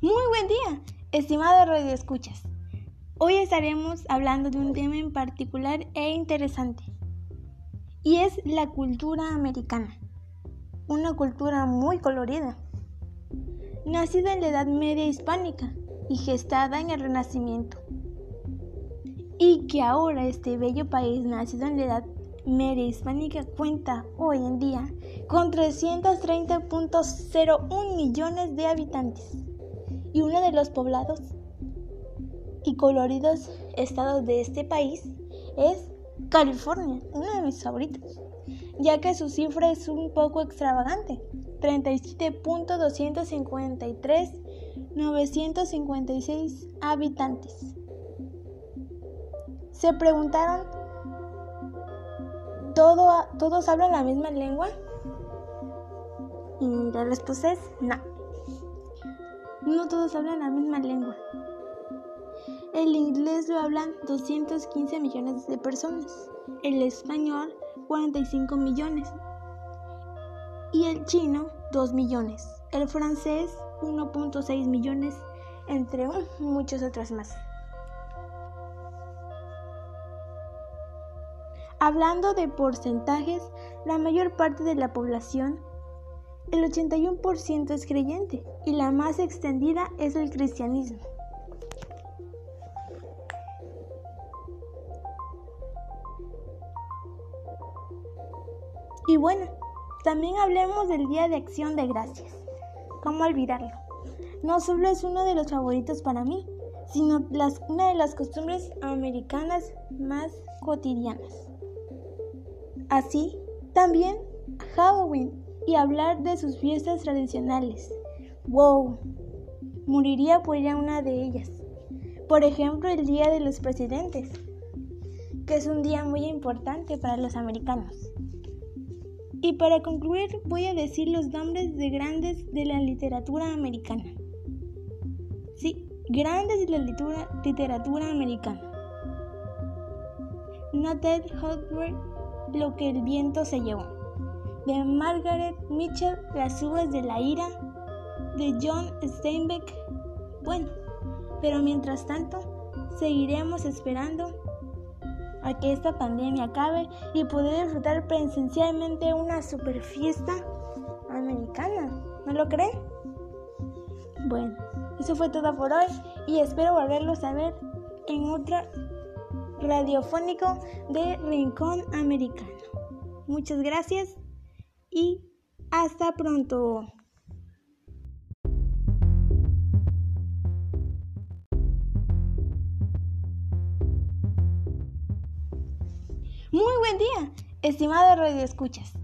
Muy buen día, estimado Radio Escuchas. Hoy estaremos hablando de un tema en particular e interesante, y es la cultura americana, una cultura muy colorida, nacida en la Edad Media hispánica y gestada en el Renacimiento, y que ahora este bello país nacido en la Edad Media hispánica cuenta hoy en día con 330.01 millones de habitantes y uno de los poblados y coloridos estados de este país es California, uno de mis favoritos, ya que su cifra es un poco extravagante, 37.253.956 habitantes. Se preguntaron, ¿todo, ¿todos hablan la misma lengua? Y la respuesta es no. No todos hablan la misma lengua. El inglés lo hablan 215 millones de personas, el español 45 millones y el chino 2 millones, el francés 1.6 millones, entre muchos otros más. Hablando de porcentajes, la mayor parte de la población, el 81% es creyente y la más extendida es el cristianismo. Y bueno, también hablemos del Día de Acción de Gracias. ¿Cómo olvidarlo? No solo es uno de los favoritos para mí, sino una de las costumbres americanas más cotidianas. Así, también Halloween y hablar de sus fiestas tradicionales. ¡Wow! Moriría por ya una de ellas. Por ejemplo, el Día de los Presidentes, que es un día muy importante para los americanos. Y para concluir voy a decir los nombres de grandes de la literatura americana. Sí, grandes de la literatura, americana. Noted Hogwarts, Lo que el viento se llevó. De Margaret Mitchell, Las uvas de la ira. De John Steinbeck. Bueno, pero mientras tanto, seguiremos esperando a que esta pandemia acabe y poder disfrutar presencialmente una super fiesta americana. ¿No lo creen? Bueno, eso fue todo por hoy y espero volverlos a ver en otro radiofónico de Rincón Americano. Muchas gracias y hasta pronto. Muy buen día, estimado Radio Escuchas.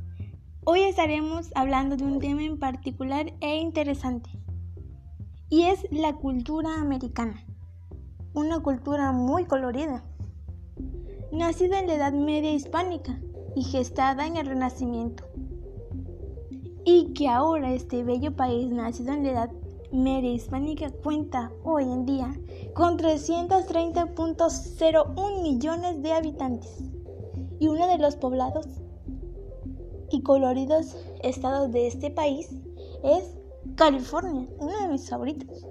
Hoy estaremos hablando de un tema en particular e interesante, y es la cultura americana, una cultura muy colorida, nacida en la Edad Media hispánica y gestada en el Renacimiento, y que ahora este bello país nacido en la Edad Media hispánica cuenta hoy en día con 330.01 millones de habitantes y uno de los poblados y coloridos estados de este país es California, uno de mis favoritos,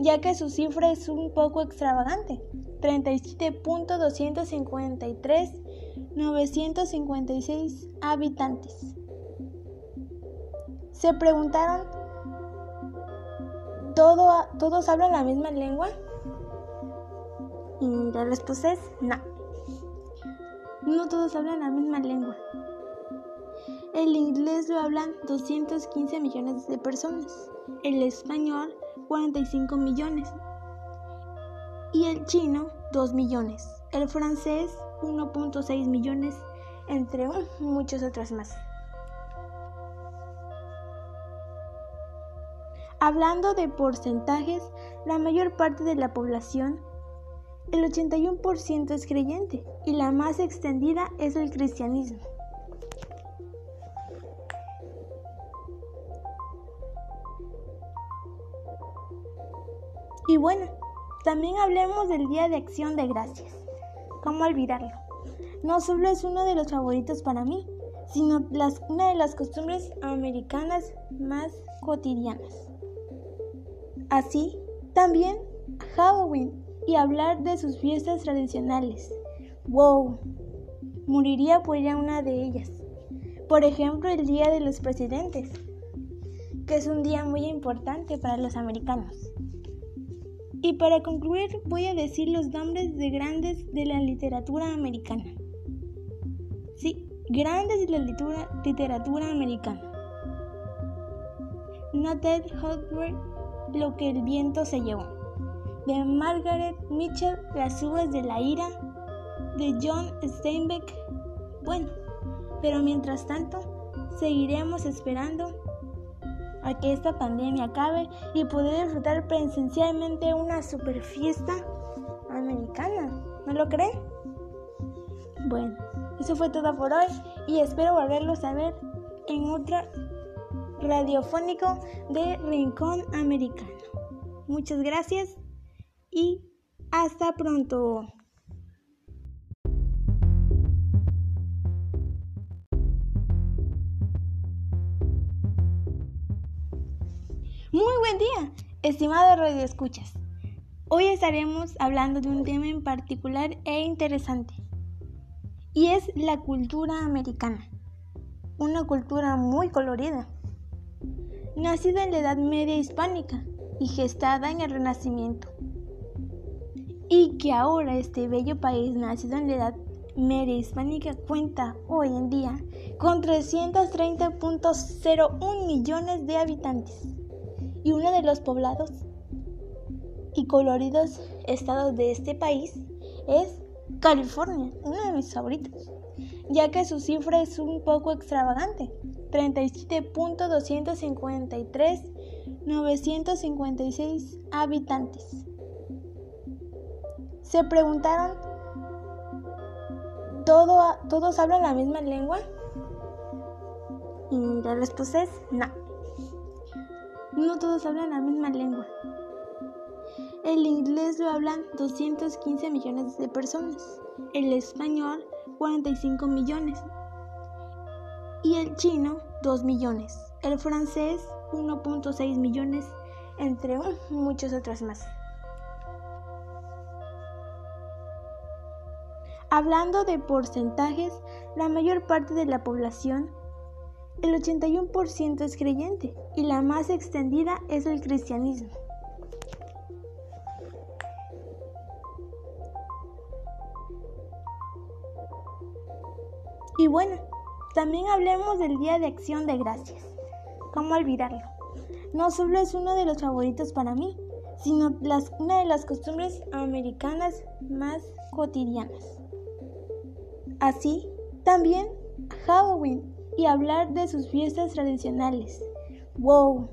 ya que su cifra es un poco extravagante, 37.253.956 habitantes. Se preguntaron, ¿todos hablan la misma lengua? Y la respuesta es no. No todos hablan la misma lengua. El inglés lo hablan 215 millones de personas, el español 45 millones y el chino 2 millones, el francés 1.6 millones, entre muchos otros más. Hablando de porcentajes, la mayor parte de la población el 81% es creyente y la más extendida es el cristianismo. Y bueno, también hablemos del Día de Acción de Gracias. ¿Cómo olvidarlo? No solo es uno de los favoritos para mí, sino una de las costumbres americanas más cotidianas. Así, también Halloween y hablar de sus fiestas tradicionales. ¡Wow! Moriría por ir a una de ellas. Por ejemplo, el Día de los Presidentes, que es un día muy importante para los americanos. Y para concluir, voy a decir los nombres de grandes de la literatura americana. Sí, grandes de la literatura, americana. Noted Hogwarts, Lo que el viento se llevó. De Margaret Mitchell, Las uvas de la ira. De John Steinbeck. Bueno, pero mientras tanto, seguiremos esperando a que esta pandemia acabe y poder disfrutar presencialmente una super fiesta americana. ¿No lo creen? Bueno, eso fue todo por hoy y espero volverlos a ver en otro radiofónico de Rincón Americano. Muchas gracias y hasta pronto. Muy buen día, estimado Radio Escuchas. Hoy estaremos hablando de un tema en particular e interesante, y es la cultura americana, una cultura muy colorida, nacida en la Edad Media hispánica y gestada en el Renacimiento, y que ahora este bello país nacido en la Edad Media hispánica cuenta hoy en día con 330.01 millones de habitantes y uno de los poblados y coloridos estados de este país es California, uno de mis favoritos, ya que su cifra es un poco extravagante, 37.253.956 habitantes. Se preguntaron, ¿todo, ¿todos hablan la misma lengua? Y la respuesta es no. No todos hablan la misma lengua. El inglés lo hablan 215 millones de personas, el español 45 millones y el chino 2 millones, el francés 1.6 millones, entre muchos otros más. Hablando de porcentajes, la mayor parte de la población el 81% es creyente y la más extendida es el cristianismo. Y bueno, también hablemos del Día de Acción de Gracias. ¿Cómo olvidarlo? No solo es uno de los favoritos para mí, sino una de las costumbres americanas más cotidianas. Así, también Halloween y hablar de sus fiestas tradicionales. ¡Wow!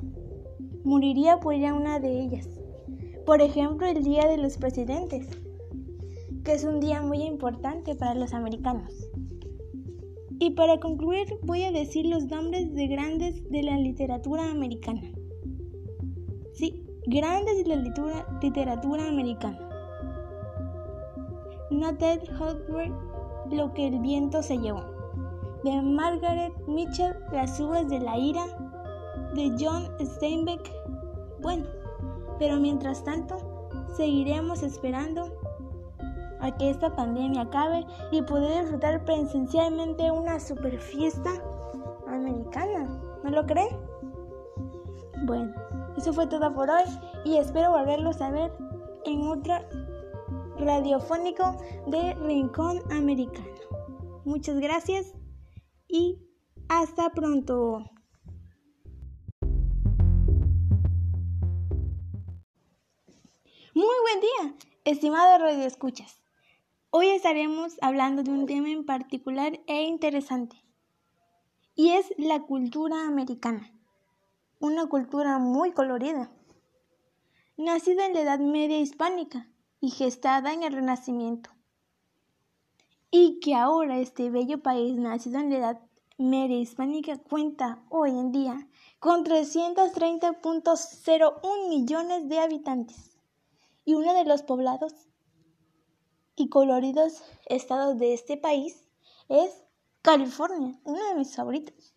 Moriría por ir a una de ellas. Por ejemplo, el Día de los Presidentes, que es un día muy importante para los americanos. Y para concluir, voy a decir los nombres de grandes de la literatura americana. Sí, grandes de la literatura, americana. Noted Hogwarts, lo que el viento se llevó de Margaret Mitchell, Las uvas de la ira, de John Steinbeck. Bueno, pero mientras tanto, seguiremos esperando a que esta pandemia acabe y poder disfrutar presencialmente una super fiesta americana. ¿No lo creen? Bueno, eso fue todo por hoy y espero volverlos a ver en otro radiofónico de Rincón Americano. Muchas gracias y hasta pronto. Muy buen día, estimado Radio Escuchas. Hoy estaremos hablando de un tema en particular e interesante, y es la cultura americana, una cultura muy colorida, nacida en la Edad Media hispánica y gestada en el Renacimiento y que ahora este bello país nacido en la edad media hispánica cuenta hoy en día con 330.01 millones de habitantes y uno de los poblados y coloridos estados de este país es California, uno de mis favoritos,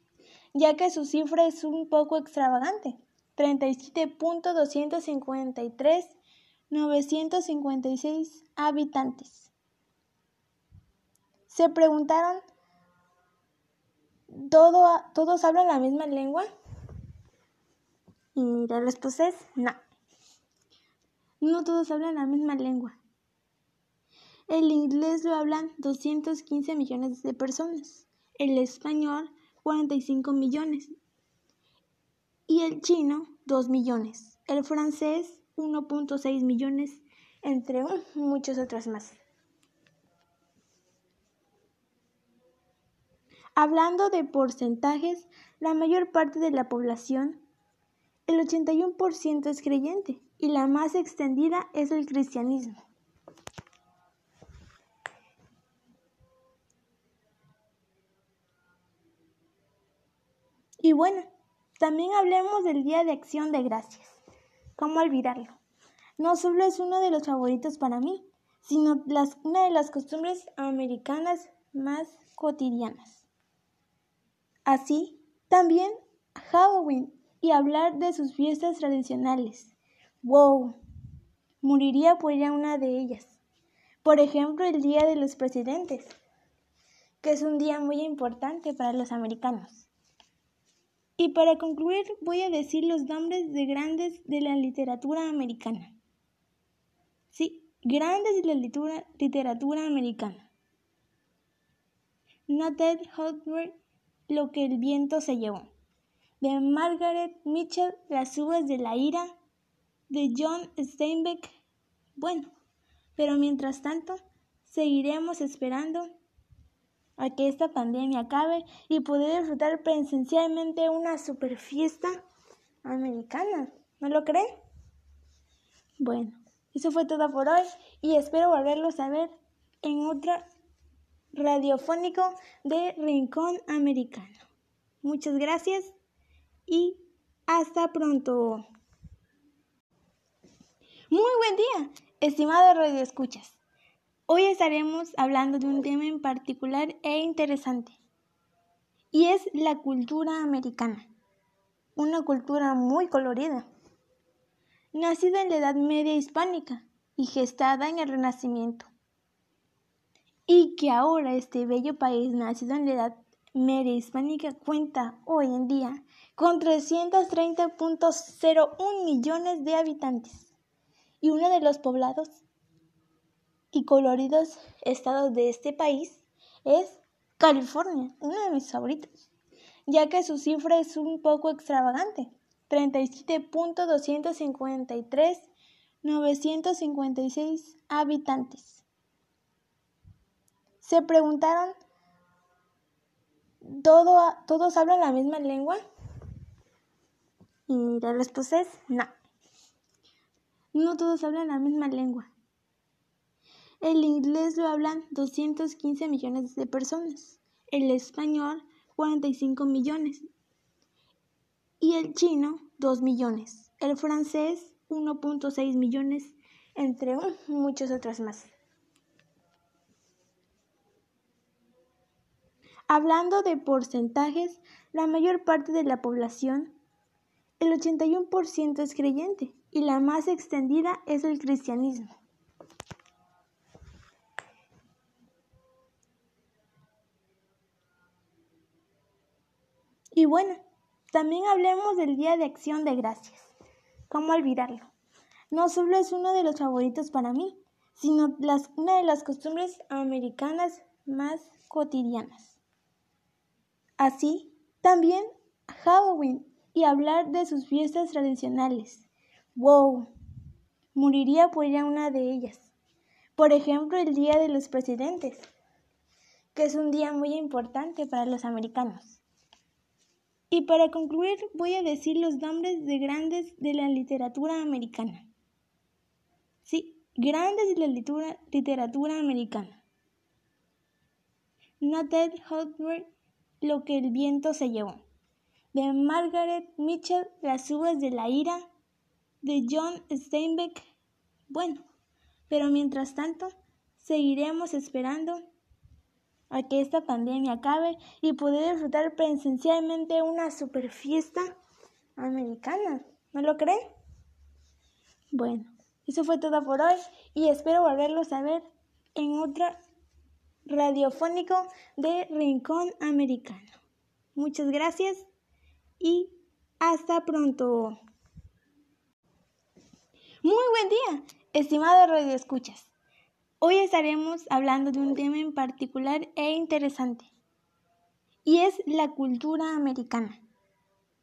ya que su cifra es un poco extravagante, 37.253.956 habitantes. Se preguntaron, ¿todo, ¿todos hablan la misma lengua? Y la respuesta es no. No todos hablan la misma lengua. El inglés lo hablan 215 millones de personas, el español 45 millones y el chino 2 millones, el francés 1.6 millones, entre muchos otros más. Hablando de porcentajes, la mayor parte de la población, el 81% es creyente y la más extendida es el cristianismo. Y bueno, también hablemos del Día de Acción de Gracias. ¿Cómo olvidarlo? No solo es uno de los favoritos para mí, sino una de las costumbres americanas más cotidianas. Así, también Halloween y hablar de sus fiestas tradicionales. ¡Wow! Moriría por ya una de ellas. Por ejemplo, el Día de los Presidentes, que es un día muy importante para los americanos. Y para concluir voy a decir los nombres de grandes de la literatura americana. Sí, grandes de la literatura, americana. Noted Hotware, Lo que el viento se llevó. De Margaret Mitchell, Las uvas de la ira. De John Steinbeck. Bueno, pero mientras tanto, seguiremos esperando a que esta pandemia acabe y poder disfrutar presencialmente una super fiesta americana. ¿No lo creen? Bueno, eso fue todo por hoy y espero volverlos a ver en otro radiofónico de Rincón Americano. Muchas gracias y hasta pronto. Muy buen día, estimado Radio Escuchas. Hoy estaremos hablando de un tema en particular e interesante, y es la cultura americana, una cultura muy colorida, nacida en la Edad Media hispánica y gestada en el Renacimiento, y que ahora este bello país nacido en la Edad Media hispánica cuenta hoy en día con 330.01 millones de habitantes y uno de los poblados y coloridos estados de este país es California, uno de mis favoritos, ya que su cifra es un poco extravagante, 37.253.956 habitantes. Se preguntaron, ¿todo, ¿todos hablan la misma lengua? Y la respuesta es no. No todos hablan la misma lengua. El inglés lo hablan 215 millones de personas, el español 45 millones y el chino 2 millones, el francés 1.6 millones, entre muchos otros más. Hablando de porcentajes, la mayor parte de la población, el 81% es creyente y la más extendida es el cristianismo. Y bueno, también hablemos del Día de Acción de Gracias. ¿Cómo olvidarlo? No solo es uno de los favoritos para mí, sino una de las costumbres americanas más cotidianas. Así, también Halloween y hablar de sus fiestas tradicionales. ¡Wow! Moriría por ya una de ellas. Por ejemplo, el Día de los Presidentes, que es un día muy importante para los americanos. Y para concluir voy a decir los nombres de grandes de la literatura americana. Sí, grandes de la literatura, americana. Noted Hotware, Lo que el viento se llevó. De Margaret Mitchell, Las uvas de la ira. De John Steinbeck. Bueno, pero mientras tanto, seguiremos esperando a que esta pandemia acabe y poder disfrutar presencialmente una super fiesta americana. ¿No lo creen? Bueno, eso fue todo por hoy y espero volverlos a ver en otro radiofónico de Rincón Americano. Muchas gracias y hasta pronto. Muy buen día, estimado Radio Escuchas. Hoy estaremos hablando de un tema en particular e interesante, y es la cultura americana,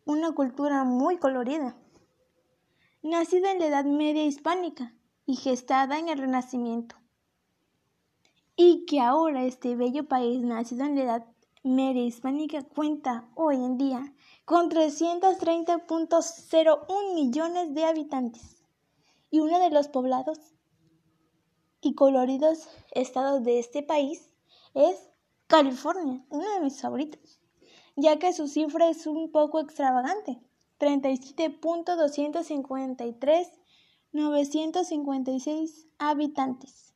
una cultura muy colorida, nacida en la Edad Media hispánica y gestada en el Renacimiento, y que ahora este bello país nacido en la Edad Media hispánica cuenta hoy en día con 330.01 millones de habitantes y uno de los poblados y coloridos estados de este país es California, uno de mis favoritos, ya que su cifra es un poco extravagante, 37.253.956 habitantes.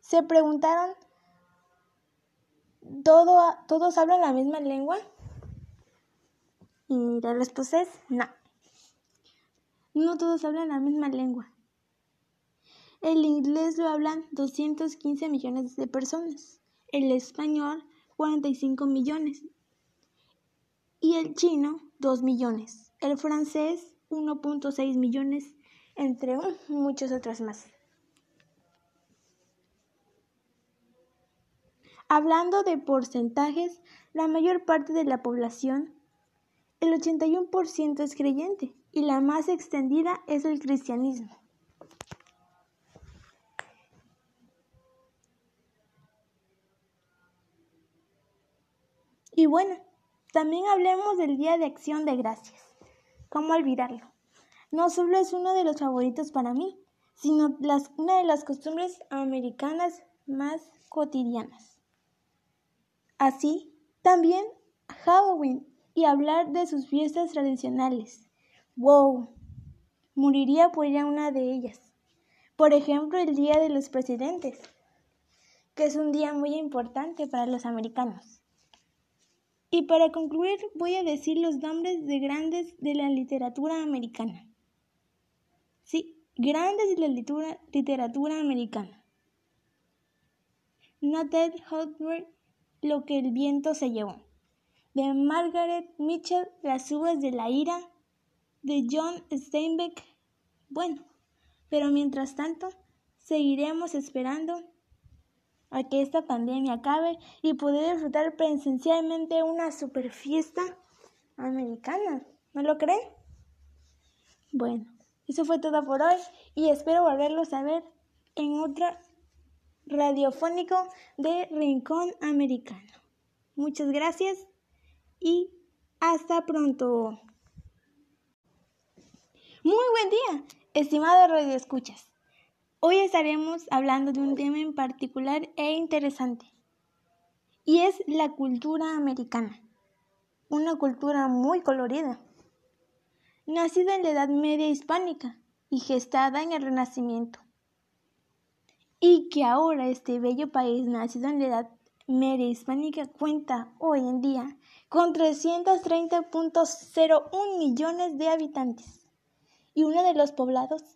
Se preguntaron, ¿todo, ¿todos hablan la misma lengua? Y la respuesta es no. No todos hablan la misma lengua. El inglés lo hablan 215 millones de personas, el español 45 millones y el chino 2 millones, el francés 1.6 millones, entre muchos otros más. Hablando de porcentajes, la mayor parte de la población, el 81% es creyente y la más extendida es el cristianismo. Y bueno, también hablemos del Día de Acción de Gracias. ¿Cómo olvidarlo? No solo es uno de los favoritos para mí, sino una de las costumbres americanas más cotidianas. Así, también Halloween y hablar de sus fiestas tradicionales. ¡Wow! Moriría por ir a una de ellas. Por ejemplo, el Día de los Presidentes, que es un día muy importante para los americanos. Y para concluir voy a decir los nombres de grandes de la literatura americana. Sí, grandes de la literatura, americana. Noted Hotware, Lo que el viento se llevó. De Margaret Mitchell, Las uvas de la ira. De John Steinbeck. Bueno, pero mientras tanto, seguiremos esperando a que esta pandemia acabe y poder disfrutar presencialmente una super fiesta americana. ¿No lo creen? Bueno, eso fue todo por hoy y espero volverlos a ver en otro radiofónico de Rincón Americano. Muchas gracias y hasta pronto. Muy buen día, estimado Radio Escuchas. Hoy estaremos hablando de un tema en particular e interesante, y es la cultura americana, una cultura muy colorida, nacida en la Edad Media hispánica y gestada en el Renacimiento, y que ahora este bello país nacido en la Edad Media hispánica cuenta hoy en día con 330.01 millones de habitantes y uno de los poblados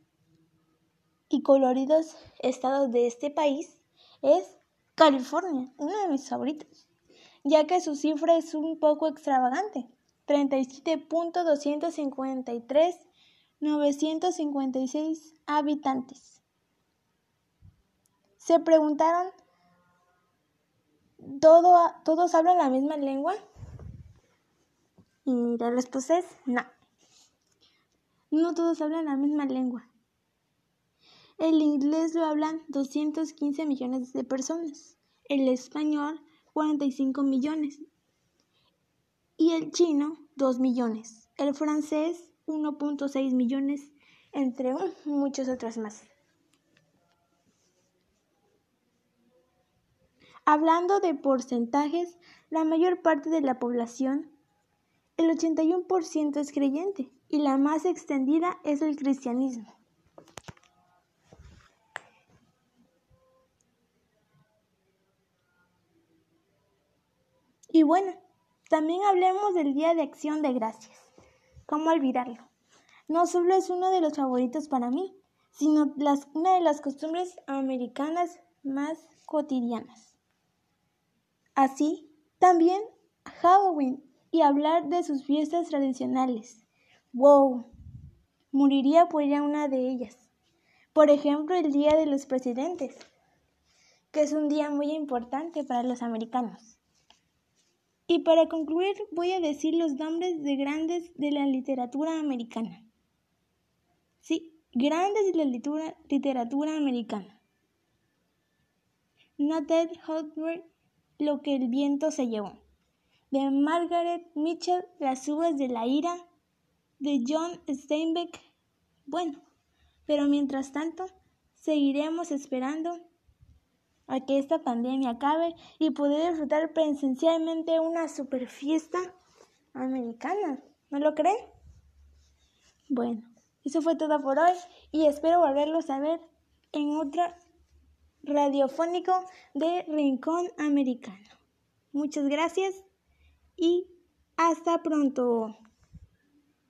y coloridos estados de este país es California, uno de mis favoritos, ya que su cifra es un poco extravagante, 37.253.956 habitantes. Se preguntaron, ¿todos hablan la misma lengua? Y la respuesta es no. No todos hablan la misma lengua. El inglés lo hablan 215 millones de personas, el español 45 millones y el chino 2 millones, el francés 1.6 millones, entre muchos otros más. Hablando de porcentajes, la mayor parte de la población, el 81% es creyente y la más extendida es el cristianismo. Y bueno, también hablemos del Día de Acción de Gracias. ¿Cómo olvidarlo? No solo es uno de los favoritos para mí, sino una de las costumbres americanas más cotidianas. Así, también Halloween y hablar de sus fiestas tradicionales. ¡Wow! Moriría por ir a una de ellas. Por ejemplo, el Día de los Presidentes, que es un día muy importante para los americanos. Y para concluir voy a decir los nombres de grandes de la literatura americana. Sí, grandes de la literatura, americana. Noted Hotware, Lo que el viento se llevó. De Margaret Mitchell, Las uvas de la ira. De John Steinbeck. Bueno, pero mientras tanto, seguiremos esperando a que esta pandemia acabe y poder disfrutar presencialmente una super fiesta americana. ¿No lo creen? Bueno, eso fue todo por hoy y espero volverlos a ver en otro radiofónico de Rincón Americano. Muchas gracias y hasta pronto.